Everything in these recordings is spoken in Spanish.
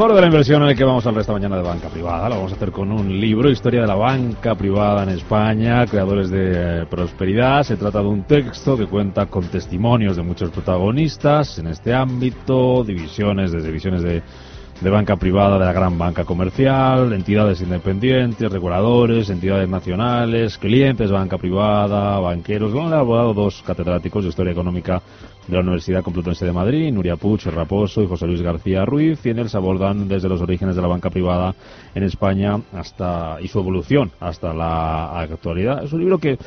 Foro de la inversión en el que vamos a hablar esta mañana de banca privada. Lo vamos a hacer con un libro, Historia de la banca privada en España, creadores de prosperidad. Se trata de un texto que cuenta con testimonios de muchos protagonistas en este ámbito, divisiones, desde divisiones de, de banca privada de la gran banca comercial, entidades independientes, reguladores, entidades nacionales, clientes, banca privada, banqueros. Lo han elaborado dos catedráticos de Historia Económica de la Universidad Complutense de Madrid, Nuria Puch Raposo y José Luis García Ruiz, y en él se abordan desde los orígenes de la banca privada en España hasta y su evolución hasta la actualidad. Es un libro que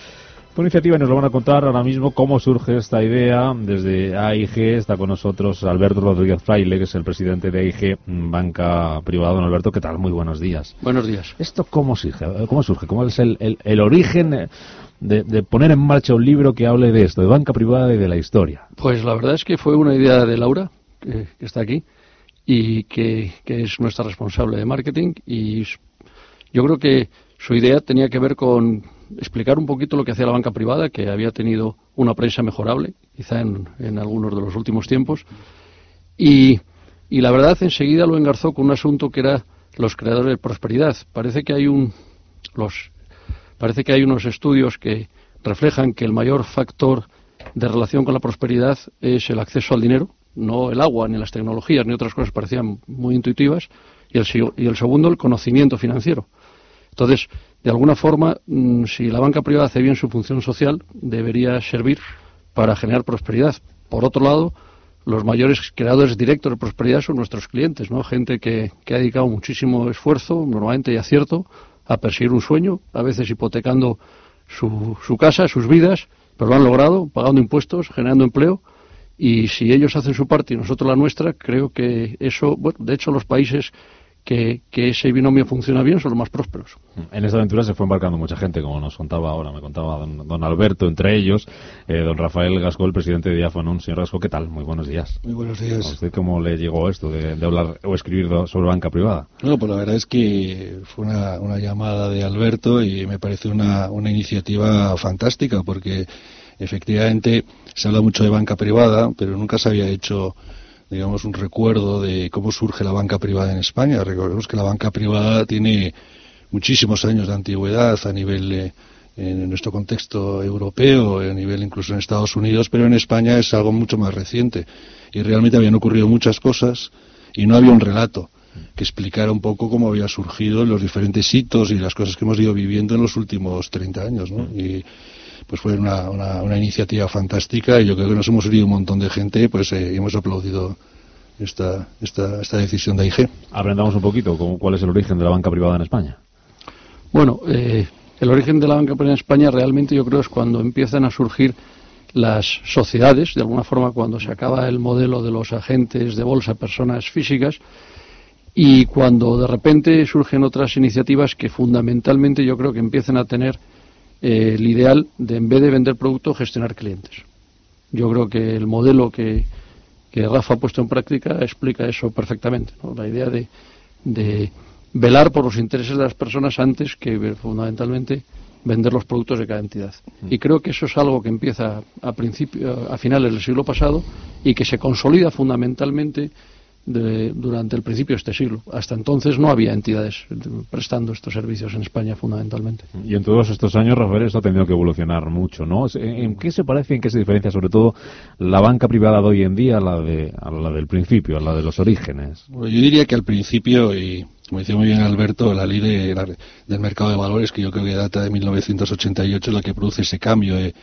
por iniciativa nos lo van a contar ahora mismo cómo surge esta idea. Desde AIG está con nosotros Alberto Rodríguez Fraile, que es el presidente de AIG Banca Privada. Don Alberto, ¿qué tal? Muy buenos días. Buenos días. ¿Esto cómo surge? ¿Cómo, surge? ¿Cómo es el, el origen de, poner en marcha un libro que hable de esto, de banca privada y de la historia? Pues la verdad es que fue una idea de Laura, que, está aquí, y que, es nuestra responsable de marketing. Y yo creo que su idea tenía que ver con explicar un poquito lo que hacía la banca privada, que había tenido una prensa mejorable, quizá en, algunos de los últimos tiempos. Y, y la verdad, enseguida lo engarzó con un asunto que era los creadores de prosperidad. Parece que hay un. Los Parece que hay unos estudios que reflejan que el mayor factor de relación con la prosperidad es el acceso al dinero, no el agua, ni las tecnologías, ni otras cosas parecían muy intuitivas, y el, y el segundo, el conocimiento financiero. Entonces, de alguna forma, mm, si la banca privada hace bien su función social, debería servir para generar prosperidad. Por otro lado, los mayores creadores directos de prosperidad son nuestros clientes, ¿no? Gente que, que ha dedicado muchísimo esfuerzo, normalmente y acierto, a perseguir un sueño, a veces hipotecando su, su casa, sus vidas, pero lo han logrado, pagando impuestos, generando empleo. Y si ellos hacen su parte y nosotros la nuestra, creo que eso, bueno, de hecho los países que, ese binomio funciona bien son los más prósperos. En esta aventura se fue embarcando mucha gente, como nos contaba ahora, me contaba don, Alberto, entre ellos, eh, don Rafael Gasco, el presidente de Diafanon. Señor Gasco, ¿qué tal? Muy buenos días. Muy buenos días. ¿A usted cómo le llegó esto de, hablar o escribir sobre banca privada? No, pues la verdad es que fue una, una llamada de Alberto y me parece una, una iniciativa fantástica porque efectivamente se habla mucho de banca privada, pero nunca se había hecho digamos, un recuerdo de cómo surge la banca privada en España. Recordemos que la banca privada tiene muchísimos años de antigüedad a nivel, en nuestro contexto europeo, a nivel incluso en Estados Unidos, pero en España es algo mucho más reciente. Y realmente habían ocurrido muchas cosas y no había un relato que explicara un poco cómo había surgido los diferentes hitos y las cosas que hemos ido viviendo en los últimos 30 años. ¿no? Y, pues fue una, una, iniciativa fantástica y yo creo que nos hemos unido un montón de gente pues eh, hemos aplaudido esta, esta, esta decisión de IG. Aprendamos un poquito cuál es el origen de la banca privada en España. Bueno, eh, el origen de la banca privada en España realmente yo creo es cuando empiezan a surgir las sociedades, de alguna forma cuando se acaba el modelo de los agentes de bolsa, personas físicas, y cuando de repente surgen otras iniciativas que fundamentalmente yo creo que empiezan a tener eh, el ideal de, en vez de vender producto, gestionar clientes. Yo creo que el modelo que, Rafa ha puesto en práctica explica eso perfectamente. La idea de, de, velar por los intereses de las personas antes que fundamentalmente vender los productos de cada entidad. Mm. Y creo que eso es algo que empieza a, principio, a finales del siglo pasado y que se consolida fundamentalmente durante el principio de este siglo. Hasta entonces no había entidades prestando estos servicios en España fundamentalmente. Y en todos estos años, Rafael, esto ha tenido que evolucionar mucho, ¿no? ¿En qué se parece, en qué se diferencia sobre todo la banca privada de hoy en día a la, de, a la del principio, a la de los orígenes? yo diría que al principio, y como decía muy bien Alberto, la ley del mercado de valores, que yo creo que data de 1988, es la que produce ese cambio de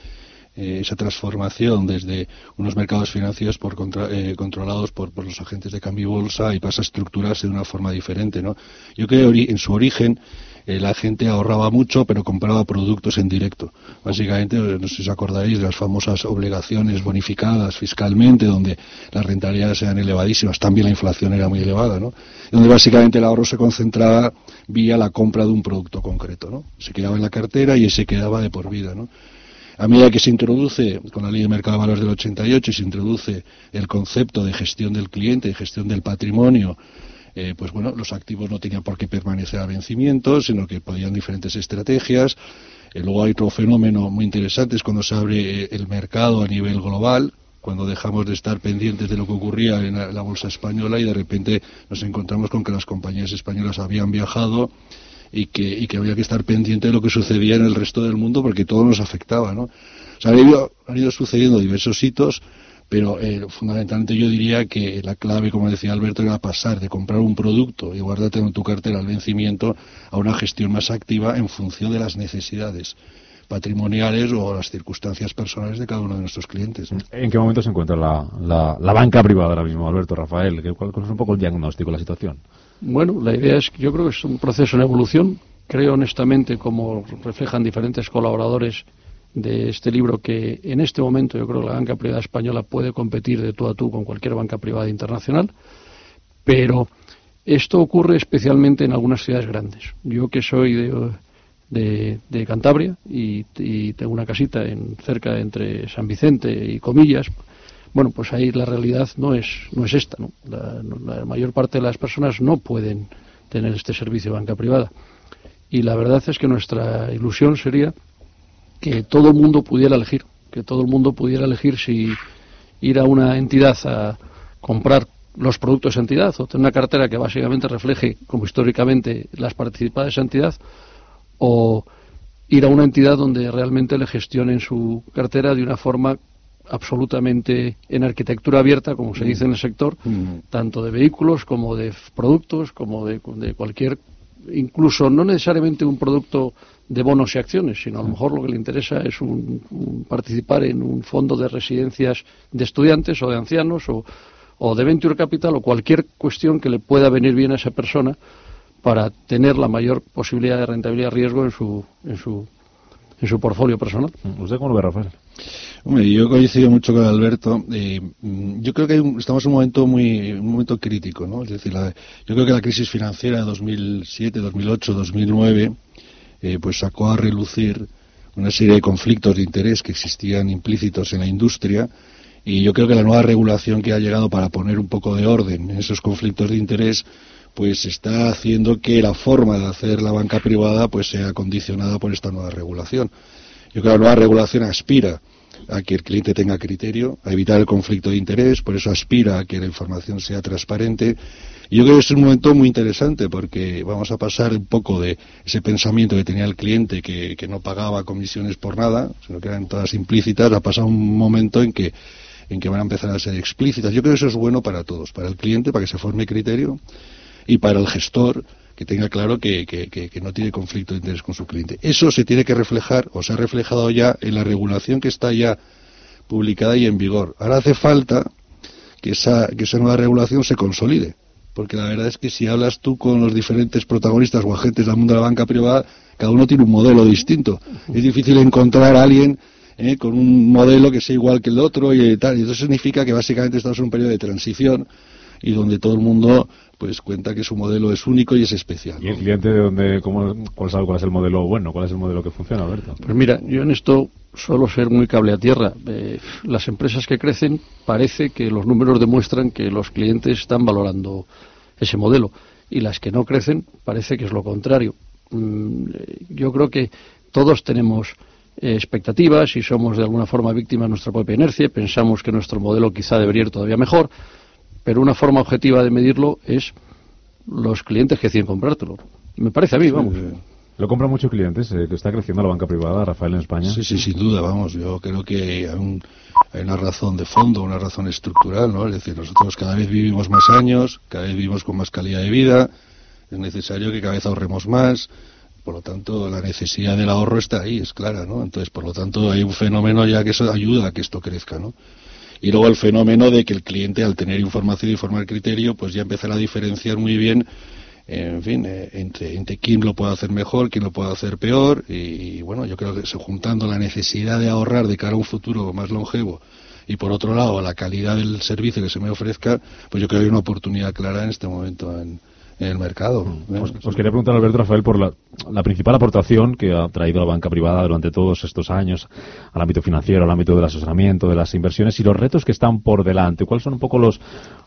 eh, esa transformación desde unos mercados financieros por eh, controlados por, los agentes de cambio y bolsa y pasa a estructurarse de una forma diferente. ¿no? Yo creo que en su origen eh, la gente ahorraba mucho pero compraba productos en directo. Básicamente, no sé si os acordaréis de las famosas obligaciones bonificadas fiscalmente donde las rentabilidades eran elevadísimas, también la inflación era muy elevada, ¿no? donde básicamente el ahorro se concentraba vía la compra de un producto concreto. ¿no? Se quedaba en la cartera y se quedaba de por vida. ¿no? A medida que se introduce, con la ley de mercado de valores del 88, y se introduce el concepto de gestión del cliente y gestión del patrimonio, eh, pues bueno, los activos no tenían por qué permanecer a vencimiento, sino que podían diferentes estrategias. Eh, luego hay otro fenómeno muy interesante, es cuando se abre el mercado a nivel global, cuando dejamos de estar pendientes de lo que ocurría en la, bolsa española y de repente nos encontramos con que las compañías españolas habían viajado y que, y que había que estar pendiente de lo que sucedía en el resto del mundo porque todo nos afectaba, ¿no? O sea, han ido, han ido sucediendo diversos hitos, pero eh, fundamentalmente yo diría que la clave, como decía Alberto, era pasar de comprar un producto y guardártelo en tu cartera al vencimiento a una gestión más activa en función de las necesidades patrimoniales o las circunstancias personales de cada uno de nuestros clientes. ¿En qué momento se encuentra la, la, banca privada ahora mismo, Alberto Rafael? ¿Cuál, es un poco el diagnóstico de la situación? Bueno, la idea es que yo creo que es un proceso en evolución. Creo honestamente, como reflejan diferentes colaboradores de este libro, que en este momento yo creo que la banca privada española puede competir de tú a tú con cualquier banca privada internacional, pero esto ocurre especialmente en algunas ciudades grandes. Yo que soy de de, Cantabria y, tengo una casita en, cerca entre San Vicente y Comillas, bueno, pues ahí la realidad no es, no es esta. ¿no? La, mayor parte de las personas no pueden tener este servicio de banca privada. Y la verdad es que nuestra ilusión sería que todo el mundo pudiera elegir, que todo el mundo pudiera elegir si ir a una entidad a comprar los productos de entidad o tener una cartera que básicamente refleje, como históricamente, las participadas de esa entidad o ir a una entidad donde realmente le gestionen su cartera de una forma absolutamente en arquitectura abierta, como se dice en el sector, tanto de vehículos como de productos, como de, cualquier, incluso no necesariamente un producto de bonos y acciones, sino a lo mejor lo que le interesa es un, participar en un fondo de residencias de estudiantes o de ancianos o, o de venture capital o cualquier cuestión que le pueda venir bien a esa persona para tener la mayor posibilidad de rentabilidad riesgo en su, en su, en su portfolio personal. ¿Usted cómo lo ve, Rafael? Hombre, yo coincido mucho con Alberto. Eh, yo creo que estamos en un momento muy un momento crítico, ¿no? Es decir, yo creo que la crisis financiera de 2007, 2008, 2009, pues sacó a relucir una serie de conflictos de interés que existían implícitos en la industria y yo creo que la nueva regulación que ha llegado para poner un poco de orden en esos conflictos de interés pues está haciendo que la forma de hacer la banca privada pues sea condicionada por esta nueva regulación. Yo creo que la nueva regulación aspira a que el cliente tenga criterio, a evitar el conflicto de interés, por eso aspira a que la información sea transparente. Y yo creo que es un momento muy interesante porque vamos a pasar un poco de ese pensamiento que tenía el cliente que, que no pagaba comisiones por nada, sino que eran todas implícitas, a pasar un momento en que en que van a empezar a ser explícitas. Yo creo que eso es bueno para todos, para el cliente, para que se forme criterio, y para el gestor que tenga claro que, que, no tiene conflicto de interés con su cliente. Eso se tiene que reflejar o se ha reflejado ya en la regulación que está ya publicada y en vigor. Ahora hace falta que esa, que esa nueva regulación se consolide. Porque la verdad es que si hablas tú con los diferentes protagonistas o agentes del mundo de la banca privada, cada uno tiene un modelo distinto. Es difícil encontrar a alguien eh, con un modelo que sea igual que el otro y tal. Y eso significa que básicamente estamos en un periodo de transición y donde todo el mundo pues cuenta que su modelo es único y es especial. ¿Y el cliente de dónde, cómo, cuál, cuál es el modelo bueno, cuál es el modelo que funciona, Alberto? Pues mira, yo en esto suelo ser muy cable a tierra. Eh, las empresas que crecen parece que los números demuestran que los clientes están valorando ese modelo y las que no crecen parece que es lo contrario. Mm, yo creo que todos tenemos eh, expectativas y somos de alguna forma víctimas de nuestra propia inercia. Pensamos que nuestro modelo quizá debería ir todavía mejor pero una forma objetiva de medirlo es los clientes que deciden comprártelo. Me parece a mí, vamos. ¿Lo compran muchos clientes? Eh, que está creciendo la banca privada, Rafael, en España. Sí, sí, sin duda, vamos. Yo creo que hay, hay, una razón de fondo, una razón estructural, ¿no? Es decir, nosotros cada vez vivimos más años, cada vez vivimos con más calidad de vida, es necesario que cada vez ahorremos más, por lo tanto, la necesidad del ahorro está ahí, es clara, ¿no? Entonces, por lo tanto, hay un fenómeno ya que eso ayuda a que esto crezca, ¿no? Y luego el fenómeno de que el cliente, al tener información y formar criterio, pues ya empezará a diferenciar muy bien, en fin, eh, entre, entre quién lo puede hacer mejor, quién lo puede hacer peor. Y, bueno, yo creo que se juntando la necesidad de ahorrar de cara a un futuro más longevo y por otro lado la calidad del servicio que se me ofrezca, pues yo creo que hay una oportunidad clara en este momento en, en el mercado. Os, quería preguntar, Alberto Rafael, por la, la, principal aportación que ha traído la banca privada durante todos estos años al ámbito financiero, al ámbito del asesoramiento, de las inversiones y los retos que están por delante. ¿Cuáles son un poco los,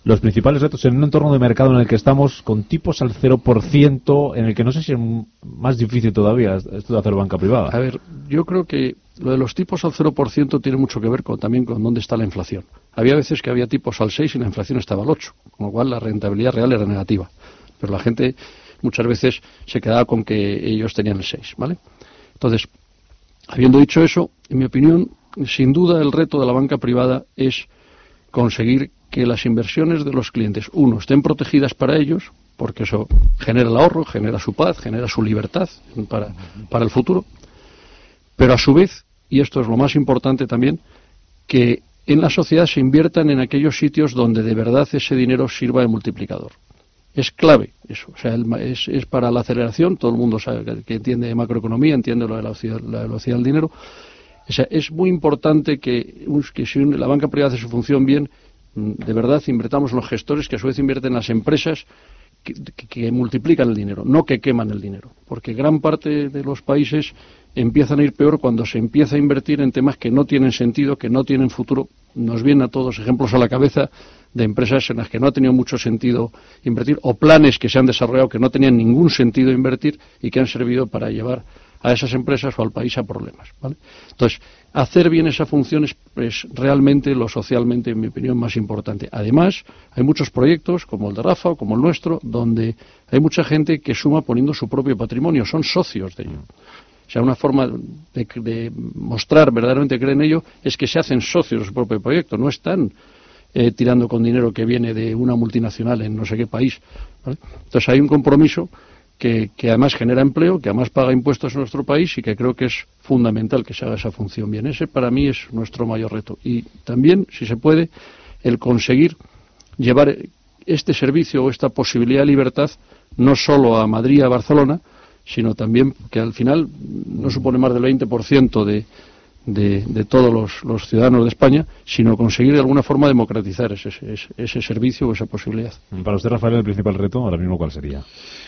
los principales retos en un entorno de mercado en el que estamos con tipos al 0%, en el que no sé si es más difícil todavía esto de hacer banca privada? A ver, yo creo que lo de los tipos al 0% tiene mucho que ver con, también con dónde está la inflación. Había veces que había tipos al 6 y la inflación estaba al 8, con lo cual la rentabilidad real era negativa pero la gente muchas veces se quedaba con que ellos tenían el 6, ¿vale? Entonces, habiendo dicho eso, en mi opinión, sin duda el reto de la banca privada es conseguir que las inversiones de los clientes, uno, estén protegidas para ellos, porque eso genera el ahorro, genera su paz, genera su libertad para, para el futuro, pero a su vez, y esto es lo más importante también, que en la sociedad se inviertan en aquellos sitios donde de verdad ese dinero sirva de multiplicador es clave eso. O sea, es, es, para la aceleración, todo el mundo sabe que, entiende macroeconomía, entiende lo de la velocidad, del dinero. O sea, es muy importante que, que si la banca privada hace su función bien, mm, de verdad invertamos en los gestores que a su vez invierten en las empresas que, multiplican el dinero, no que queman el dinero. Porque gran parte de los países empiezan a ir peor cuando se empieza a invertir en temas que no tienen sentido, que no tienen futuro. Nos vienen a todos ejemplos a la cabeza de empresas en las que no ha tenido mucho sentido invertir o planes que se han desarrollado que no tenían ningún sentido invertir y que han servido para llevar a esas empresas o al país a problemas. Entonces, hacer bien esa función es, realmente lo socialmente, en mi opinión, más importante. Además, hay muchos proyectos, como el de Rafa o como el nuestro, donde hay mucha gente que suma poniendo su propio patrimonio, son socios de ello. Sea, una forma de, mostrar verdaderamente que creen en ello es que se hacen socios de su propio proyecto, no están eh, tirando con dinero que viene de una multinacional en no sé qué país. Entonces hay un compromiso que, además genera empleo, que además paga impuestos en nuestro país y que creo que es fundamental que se haga esa función bien. Ese para mí es nuestro mayor reto. Y también, si se puede, el conseguir llevar este servicio o esta posibilidad de libertad no solo a Madrid, a Barcelona, sino también que al final no supone más del 20% de, de, todos los, ciudadanos de España, sino conseguir de alguna forma democratizar ese, ese, servicio o esa posibilidad. Para usted, Rafael, el principal reto ahora mismo, ¿cuál sería?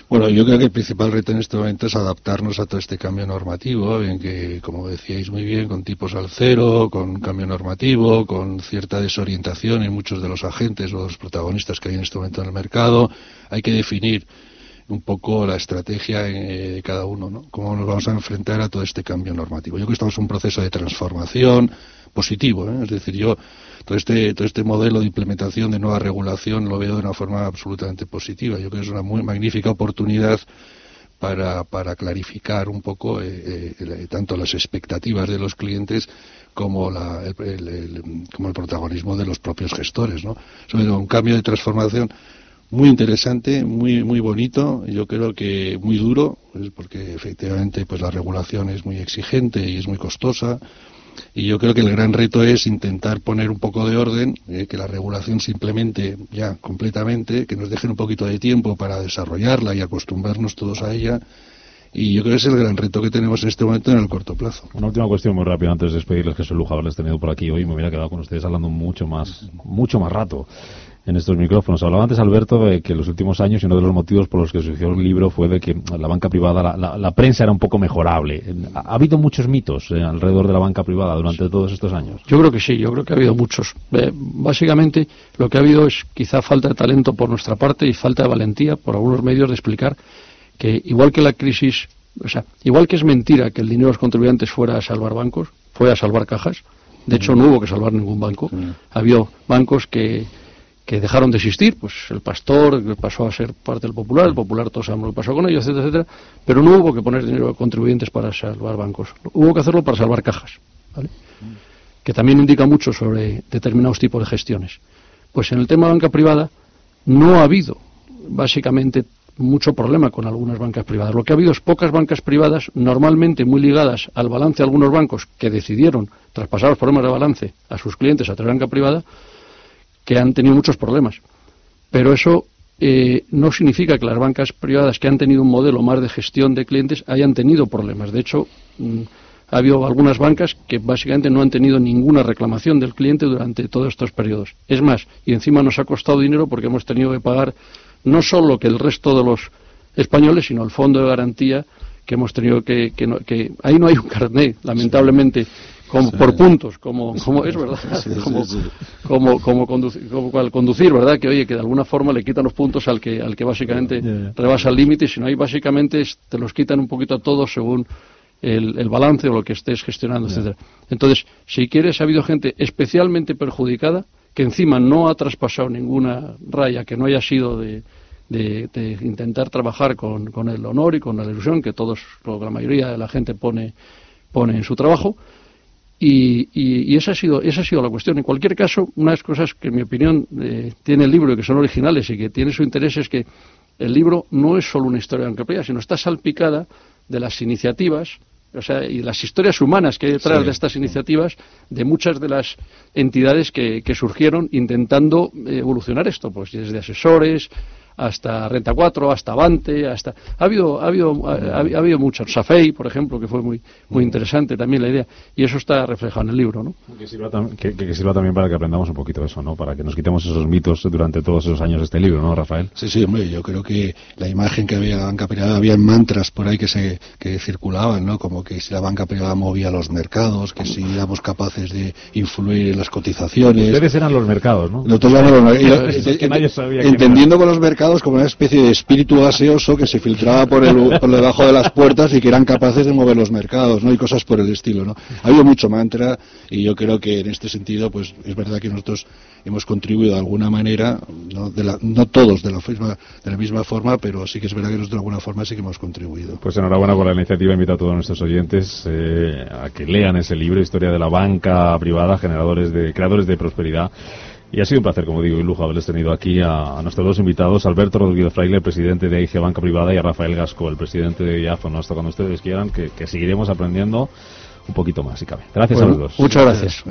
Bueno, yo creo que el principal reto en este momento es adaptarnos a todo este cambio normativo, en que, como decíais muy bien, con tipos al cero, con cambio normativo, con cierta desorientación en muchos de los agentes o los protagonistas que hay en este momento en el mercado, hay que definir un poco la estrategia de cada uno, ¿no? Cómo nos vamos a enfrentar a todo este cambio normativo. Yo creo que estamos en un proceso de transformación positivo, ¿eh? es decir, yo todo este todo este modelo de implementación de nueva regulación lo veo de una forma absolutamente positiva. Yo creo que es una muy magnífica oportunidad para, para clarificar un poco eh, eh, tanto las expectativas de los clientes como, la, el, como el protagonismo de los propios gestores, ¿no? Sobre un cambio de transformación muy interesante, muy muy bonito, yo creo que muy duro, pues, porque efectivamente pues la regulación es muy exigente y es muy costosa. Y yo creo que el gran reto es intentar poner un poco de orden, eh, que la regulación se implemente ya completamente, que nos dejen un poquito de tiempo para desarrollarla y acostumbrarnos todos a ella. Y yo creo que es el gran reto que tenemos en este momento en el corto plazo. Una última cuestión muy rápida antes de despedirles, que es lujo haberles tenido por aquí hoy. Me hubiera quedado con ustedes hablando mucho más, mucho más rato en estos micrófonos. Hablaba antes Alberto de que en los últimos años y uno de los motivos por los que se hizo el libro fue de que la banca privada, la, prensa era un poco mejorable. ¿Ha, habido muchos mitos eh, alrededor de la banca privada durante todos estos años? Yo creo que sí, yo creo que ha habido muchos. Eh, básicamente lo que ha habido es quizá falta de talento por nuestra parte y falta de valentía por algunos medios de explicar que igual que la crisis, o sea, igual que es mentira que el dinero de los contribuyentes fuera a salvar bancos, fue a salvar cajas. De hecho, no hubo que salvar ningún banco. Había bancos que que dejaron de existir, pues el pastor pasó a ser parte del popular, el popular todos sabemos lo que pasó con ellos, etcétera, etcétera, pero no hubo que poner dinero a contribuyentes para salvar bancos, hubo que hacerlo para salvar cajas, ¿vale? que también indica mucho sobre determinados tipos de gestiones. Pues en el tema de banca privada no ha habido básicamente mucho problema con algunas bancas privadas. Lo que ha habido es pocas bancas privadas, normalmente muy ligadas al balance de algunos bancos que decidieron traspasar los problemas de balance a sus clientes a través banca privada, que han tenido muchos problemas. Pero eso eh, no significa que las bancas privadas que han tenido un modelo más de gestión de clientes hayan tenido problemas. De hecho, mm, ha habido algunas bancas que básicamente no han tenido ninguna reclamación del cliente durante todos estos periodos. Es más, y encima nos ha costado dinero porque hemos tenido que pagar no solo que el resto de los españoles, sino el fondo de garantía que hemos tenido que, que, ahí no hay un carnet, lamentablemente, como por puntos, como, como es verdad, como, como, conducir, como al conducir, ¿verdad? Que oye, que de alguna forma le quitan los puntos al que, al que básicamente rebasa el límite, sino ahí básicamente te los quitan un poquito a todos según el, balance o lo que estés gestionando, etcétera. Entonces, si quieres, ha habido gente especialmente perjudicada que encima no ha traspasado ninguna raya que no haya sido de, intentar trabajar con, el honor y con la ilusión que todos, la mayoría de la gente pone, pone en su trabajo. Y, y, esa, ha sido, esa ha sido la cuestión. En cualquier caso, una de las cosas que, en mi opinión, eh, tiene el libro y que son originales y que tiene su interés es que el libro no es solo una historia de Ancapella, sino está salpicada de las iniciativas o sea, y las historias humanas que hay detrás de estas iniciativas de muchas de las entidades que, que surgieron intentando evolucionar esto, pues desde asesores, hasta Renta 4, hasta Avante, hasta ha habido ha habido ha, habido muchos Safei, por ejemplo, que fue muy muy interesante también la idea y eso está reflejado en el libro, ¿no? Que sirva, también para que aprendamos un poquito eso, ¿no? Para que nos quitemos esos mitos durante todos esos años de este libro, ¿no, Rafael? Sí, sí, hombre, yo creo que la imagen que había la banca privada había mantras por ahí que se que circulaban, ¿no? Como que si la banca privada movía los mercados, que si éramos capaces de influir en las cotizaciones. Ustedes eran los mercados, ¿no? entendiendo con los mercados como una especie de espíritu gaseoso que se filtraba por, el, por debajo de las puertas y que eran capaces de mover los mercados, ¿no? Y cosas por el estilo, ¿no? Ha habido mucho mantra y yo creo que en este sentido, pues es verdad que nosotros hemos contribuido de alguna manera, no, de la, no todos de la, misma, de la misma forma, pero sí que es verdad que nosotros de alguna forma sí que hemos contribuido. Pues enhorabuena por la iniciativa, invito a todos nuestros oyentes eh, a que lean ese libro, Historia de la Banca Privada, generadores de, creadores de prosperidad. Y ha sido un placer, como digo, y lujo haberles tenido aquí a, nuestros dos invitados, Alberto Rodríguez Fraile, presidente de AIG Banca Privada, y a Rafael Gasco, el presidente de IAFO. Hasta cuando ustedes quieran, que, seguiremos aprendiendo un poquito más, si cabe. Gracias a los dos. Muchas gracias.